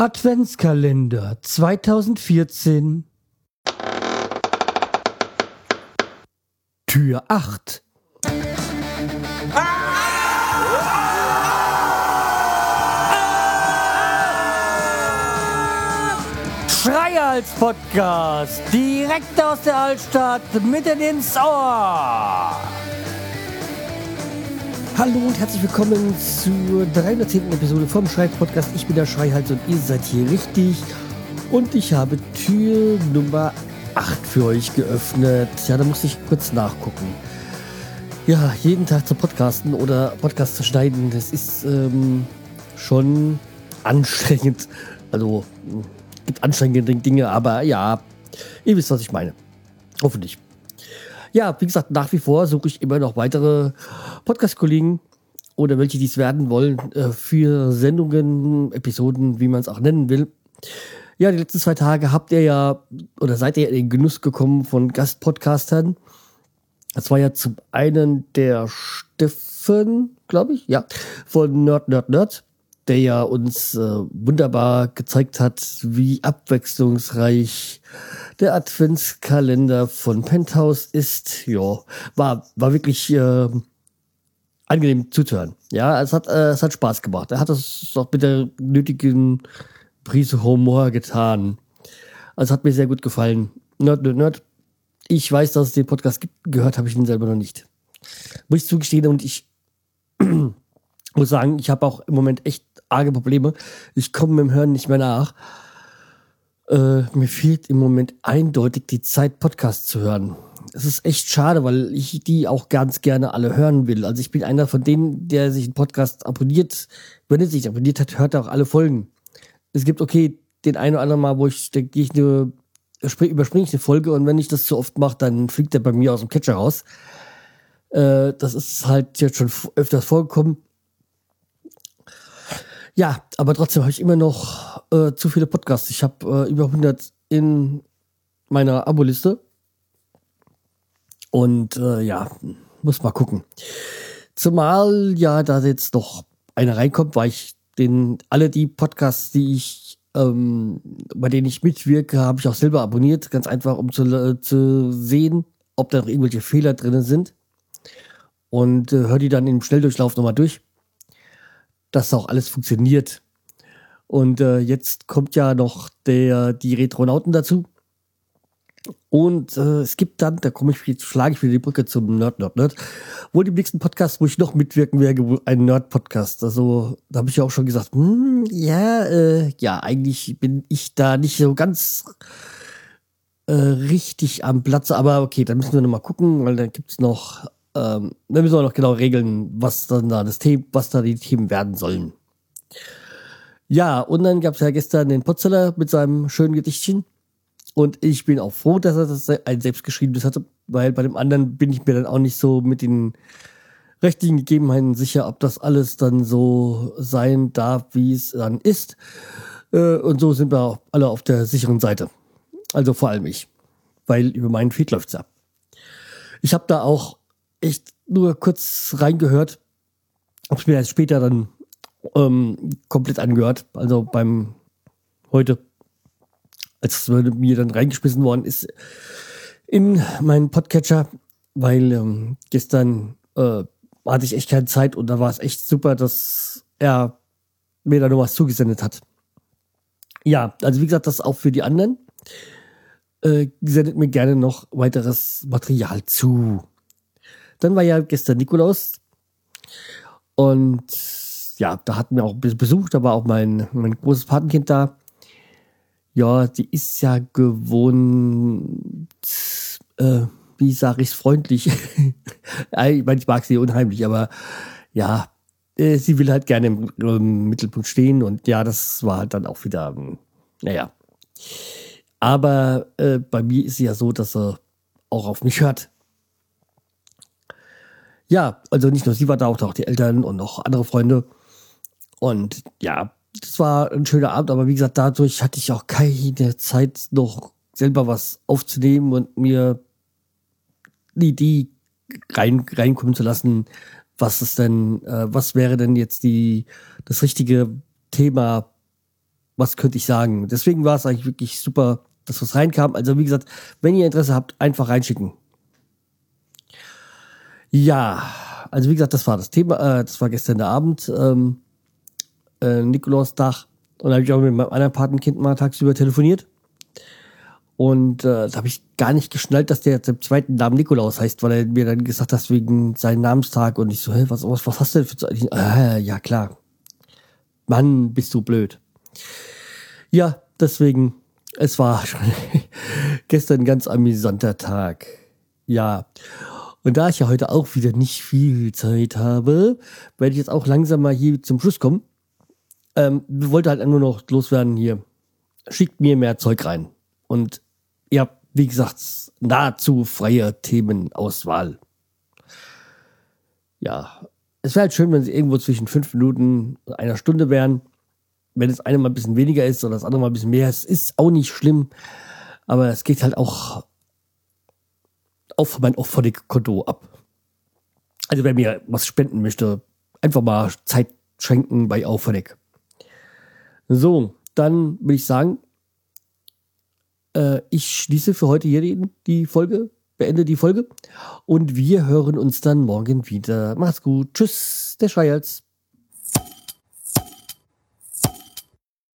Adventskalender 2014 Tür 8 Schreihals Podcast, direkt aus der Altstadt, mitten ins Ohr. Hallo und herzlich willkommen zur 310. Episode vom Schreihals Podcast. Ich bin der Schreihals und ihr seid hier richtig. Und ich habe Tür Nummer 8 für euch geöffnet. Ja, da muss ich kurz nachgucken. Ja, jeden Tag zu podcasten oder Podcast zu schneiden, das ist ähm, schon anstrengend. Also, gibt anstrengende Dinge, aber ja, ihr wisst, was ich meine. Hoffentlich. Ja, wie gesagt, nach wie vor suche ich immer noch weitere Podcast-Kollegen oder welche dies werden wollen äh, für Sendungen, Episoden, wie man es auch nennen will. Ja, die letzten zwei Tage habt ihr ja oder seid ihr in den Genuss gekommen von Gastpodcastern. Das war ja zum einen der Steffen, glaube ich, ja, von Nerd, Nerd, Nerd der ja uns äh, wunderbar gezeigt hat, wie abwechslungsreich der Adventskalender von Penthouse ist. Ja, war, war wirklich äh, angenehm zuzuhören. Ja, es hat, äh, es hat Spaß gemacht. Er hat es auch mit der nötigen Prise Humor getan. Also hat mir sehr gut gefallen. Nerd, Nerd, Nerd. Ich weiß, dass es den Podcast gibt. Gehört habe ich ihn selber noch nicht. Muss ich zugestehen und ich muss sagen, ich habe auch im Moment echt arge Probleme. Ich komme mit dem Hören nicht mehr nach. Äh, mir fehlt im Moment eindeutig die Zeit, Podcasts zu hören. Es ist echt schade, weil ich die auch ganz gerne alle hören will. Also ich bin einer von denen, der sich einen Podcast abonniert. Wenn er sich abonniert hat, hört er auch alle Folgen. Es gibt okay den einen oder anderen Mal, wo ich denke, ich eine, überspringe ich eine Folge und wenn ich das zu oft mache, dann fliegt er bei mir aus dem Catcher raus. Äh, das ist halt jetzt schon öfters vorgekommen. Ja, aber trotzdem habe ich immer noch äh, zu viele Podcasts. Ich habe äh, über 100 in meiner Abo-Liste. Und äh, ja, muss mal gucken. Zumal ja da jetzt noch einer reinkommt, weil ich den alle die Podcasts, die ich ähm, bei denen ich mitwirke, habe ich auch selber abonniert, ganz einfach, um zu, äh, zu sehen, ob da noch irgendwelche Fehler drin sind. Und äh, höre die dann im Schnelldurchlauf nochmal durch dass auch alles funktioniert. Und äh, jetzt kommt ja noch der, die Retronauten dazu. Und äh, es gibt dann, da komme ich, schlage ich wieder die Brücke zum Nerd, Nerd, Nerd, wohl im nächsten Podcast, wo ich noch mitwirken werde, ein Nerd-Podcast. Also, da habe ich ja auch schon gesagt, hm, ja, äh, ja, eigentlich bin ich da nicht so ganz äh, richtig am Platz, aber okay, dann müssen wir noch mal gucken, weil dann gibt's noch ähm, dann müssen wir noch genau regeln, was dann da das Thema, was da die Themen werden sollen. Ja, und dann gab es ja gestern den Potzeller mit seinem schönen Gedichtchen. Und ich bin auch froh, dass er das ein selbstgeschriebenes hatte, weil bei dem anderen bin ich mir dann auch nicht so mit den rechtlichen Gegebenheiten sicher, ob das alles dann so sein darf, wie es dann ist. Äh, und so sind wir auch alle auf der sicheren Seite. Also vor allem ich, weil über meinen Feed läuft's ja. Ich habe da auch echt nur kurz reingehört. Hab's mir erst später dann ähm, komplett angehört. Also beim heute, als es mir dann reingeschmissen worden ist in meinen Podcatcher, weil ähm, gestern äh, hatte ich echt keine Zeit und da war es echt super, dass er mir da noch was zugesendet hat. Ja, also wie gesagt, das auch für die anderen. Äh, sendet mir gerne noch weiteres Material zu. Dann war ja gestern Nikolaus. Und ja, da hatten wir auch Besuch, da war auch mein, mein großes Patenkind da. Ja, die ist ja gewohnt, äh, wie sage ich es freundlich. ich meine, ich mag sie unheimlich, aber ja, äh, sie will halt gerne im, im, Mittelpunkt stehen und ja, das war halt dann auch wieder, ähm, naja. Aber äh, bei mir ist sie ja so, dass er auch auf mich hört. Ja, also nicht nur sie war da, auch die Eltern und noch andere Freunde. Und ja, das war ein schöner Abend, aber wie gesagt, dadurch hatte ich auch keine Zeit, noch selber was aufzunehmen und mir die Idee rein, reinkommen zu lassen, was ist denn, äh, was wäre denn jetzt die, das richtige Thema was könnte ich sagen? Deswegen war es eigentlich wirklich super, dass was reinkam. Also wie gesagt, wenn ihr Interesse habt, einfach reinschicken. Ja, also wie gesagt, das war das Thema. Äh, das war gestern Abend, ähm, äh, Nikolaustag. Und da habe ich auch mit meinem anderen Patenkind mal tagsüber telefoniert. Und äh, da habe ich gar nicht geschnallt, dass der jetzt im zweiten Namen Nikolaus heißt, weil er mir dann gesagt hat, wegen seinem Namenstag. Und ich so, hä, was, was, was hast du denn für... Äh, ja, klar. Mann, bist du blöd. Ja, deswegen, es war schon gestern ein ganz amüsanter Tag. Ja. Und da ich ja heute auch wieder nicht viel Zeit habe, werde ich jetzt auch langsam mal hier zum Schluss kommen. Ähm, wollte halt nur noch loswerden hier. Schickt mir mehr Zeug rein. Und ihr habt, wie gesagt, nahezu freie Themenauswahl. Ja, es wäre halt schön, wenn sie irgendwo zwischen fünf Minuten und einer Stunde wären. Wenn das eine mal ein bisschen weniger ist oder das andere mal ein bisschen mehr, es ist auch nicht schlimm. Aber es geht halt auch auf mein Auphonic-Konto ab. Also wer mir was spenden möchte, einfach mal Zeit schenken bei Auphonic. So, dann würde ich sagen, äh, ich schließe für heute hier die, die Folge beende die Folge und wir hören uns dann morgen wieder. Macht's gut. Tschüss, der Schreihals.